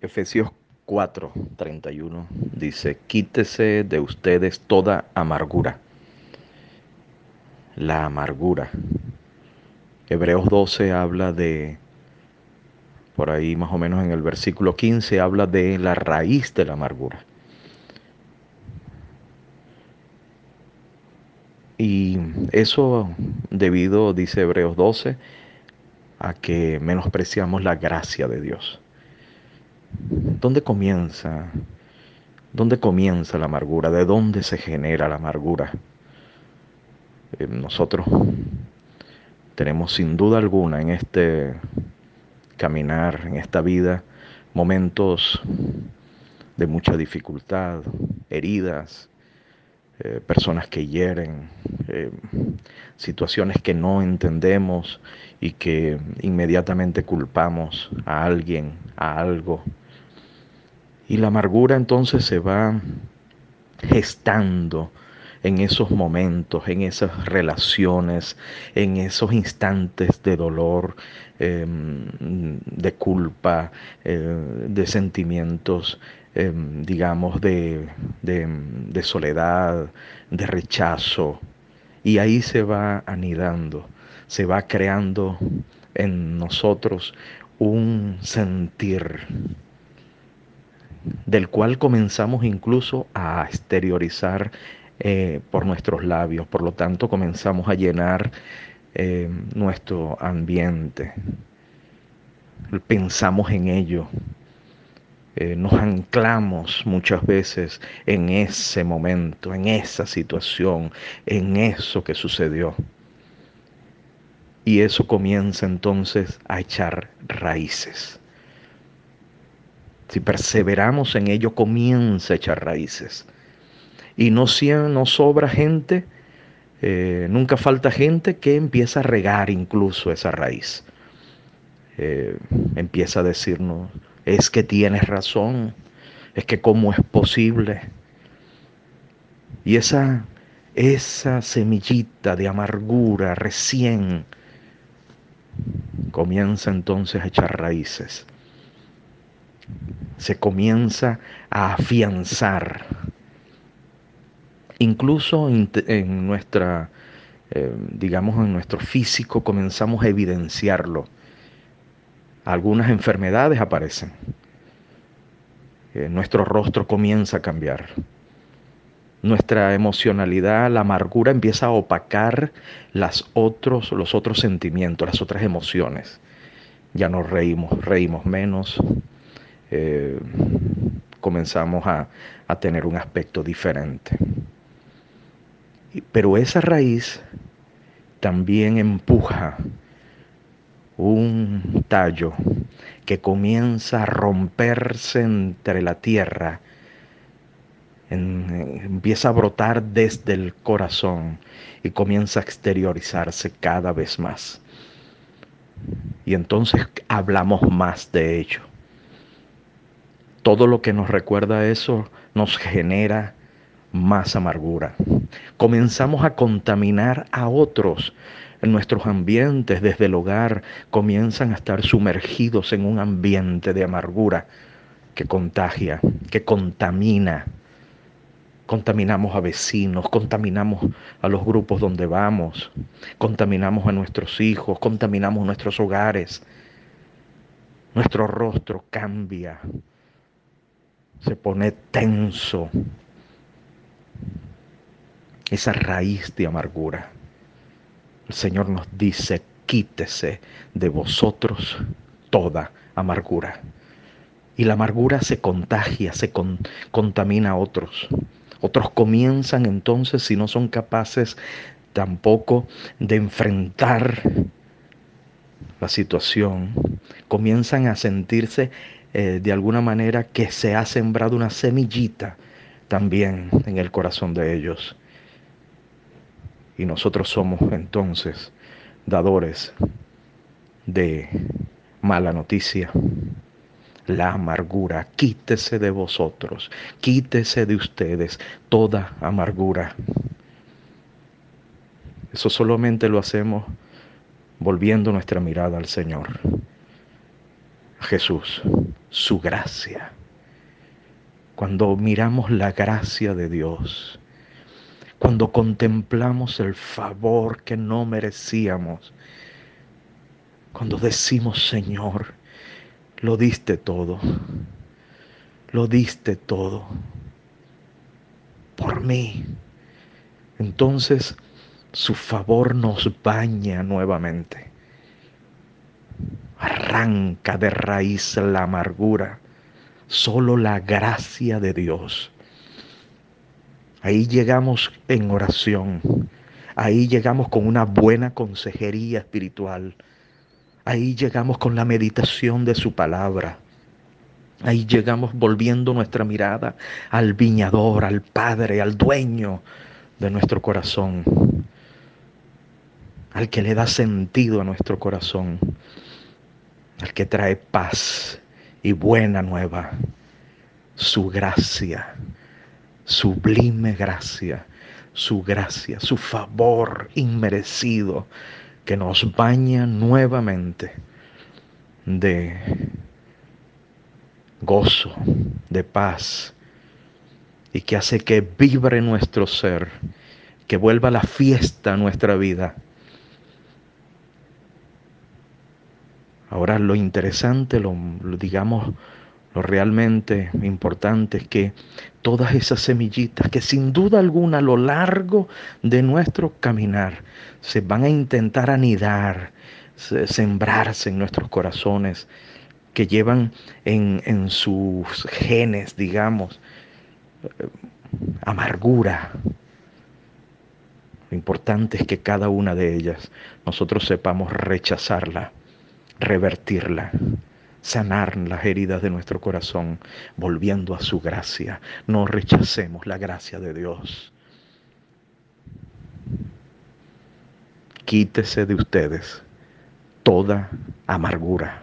Efesios 4, 31 dice, quítese de ustedes toda amargura. La amargura. Hebreos 12 habla de, por ahí más o menos en el versículo 15, habla de la raíz de la amargura. Y eso debido, dice Hebreos 12, a que menospreciamos la gracia de Dios. ¿Dónde comienza? ¿Dónde comienza la amargura? ¿De dónde se genera la amargura? Eh, nosotros tenemos sin duda alguna en este caminar, en esta vida, momentos de mucha dificultad, heridas, eh, personas que hieren, eh, situaciones que no entendemos y que inmediatamente culpamos a alguien, a algo. Y la amargura entonces se va gestando en esos momentos, en esas relaciones, en esos instantes de dolor, em, de culpa, eh, de sentimientos Em, digamos, de, de, soledad, de rechazo. Y ahí se va anidando, se va creando en nosotros un sentir del cual comenzamos incluso a exteriorizar eh, por nuestros labios. Por lo tanto, comenzamos a llenar eh, nuestro ambiente. Pensamos en ello, eh, nos anclamos muchas veces en ese momento, en esa situación, en eso que sucedió. Y eso comienza entonces a echar raíces. Si perseveramos en ello, comienza a echar raíces. Y no, no sobra gente, eh, nunca falta gente que empieza a regar incluso esa raíz. Eh, empieza a decirnos, es que tienes razón, es que cómo es posible. Y esa, esa semillita de amargura recién comienza entonces a echar raíces. Se comienza a afianzar. Incluso en nuestra, eh, digamos, en nuestro físico comenzamos a evidenciarlo algunas enfermedades aparecen. Eh, nuestro rostro comienza a cambiar. Nuestra emocionalidad, la amargura empieza a opacar las otros, los otros sentimientos, las otras emociones. Ya nos reímos, reímos menos. Eh, comenzamos a, a tener un aspecto diferente. Pero esa raíz también empuja un tallo que comienza a romperse entre la tierra, empieza a brotar desde el corazón y comienza a exteriorizarse cada vez más. Y entonces hablamos más de ello. Todo lo que nos recuerda eso nos genera más amargura. Comenzamos a contaminar a otros nuestros ambientes desde el hogar comienzan a estar sumergidos en un ambiente de amargura que contagia, que contamina. Contaminamos a vecinos, contaminamos a los grupos donde vamos, contaminamos a nuestros hijos, contaminamos nuestros hogares. Nuestro rostro cambia, se pone tenso. Esa raíz de amargura. El Señor nos dice, quítese de vosotros toda amargura. Y la amargura se contagia, se contamina a otros. Otros comienzan entonces, si no son capaces tampoco de enfrentar la situación, comienzan a sentirse eh, de alguna manera que se ha sembrado una semillita también en el corazón de ellos. Y nosotros somos entonces dadores de mala noticia. La amargura, quítese de vosotros, quítese de ustedes toda amargura. Eso solamente lo hacemos volviendo nuestra mirada al Señor, Jesús, su gracia. Cuando miramos la gracia de Dios, cuando contemplamos el favor que no merecíamos, cuando decimos, Señor, lo diste todo, lo diste todo por mí. Entonces su favor nos baña nuevamente. Arranca de raíz la amargura. Solo la gracia de Dios. Ahí llegamos en oración. Ahí llegamos con una buena consejería espiritual Ahí llegamos con la meditación de su palabra. Ahí llegamos volviendo nuestra mirada al viñador, al Padre, al dueño de nuestro corazón, al que le da sentido a nuestro corazón, al que trae paz y buena nueva, su gracia, sublime gracia, su gracia, su favor inmerecido que nos baña nuevamente de gozo, de paz, y que hace que vibre nuestro ser, que vuelva la fiesta a nuestra vida. Ahora lo interesante, lo, digamos, lo realmente importante es que todas esas semillitas que sin duda alguna a lo largo de nuestro caminar se van a intentar anidar, sembrarse en nuestros corazones, que llevan en, en sus genes, digamos, eh, amargura. Lo importante es que cada una de ellas nosotros sepamos rechazarla, revertirla, sanar las heridas de nuestro corazón, volviendo a su gracia. No rechacemos la gracia de Dios. Quítese de ustedes toda amargura.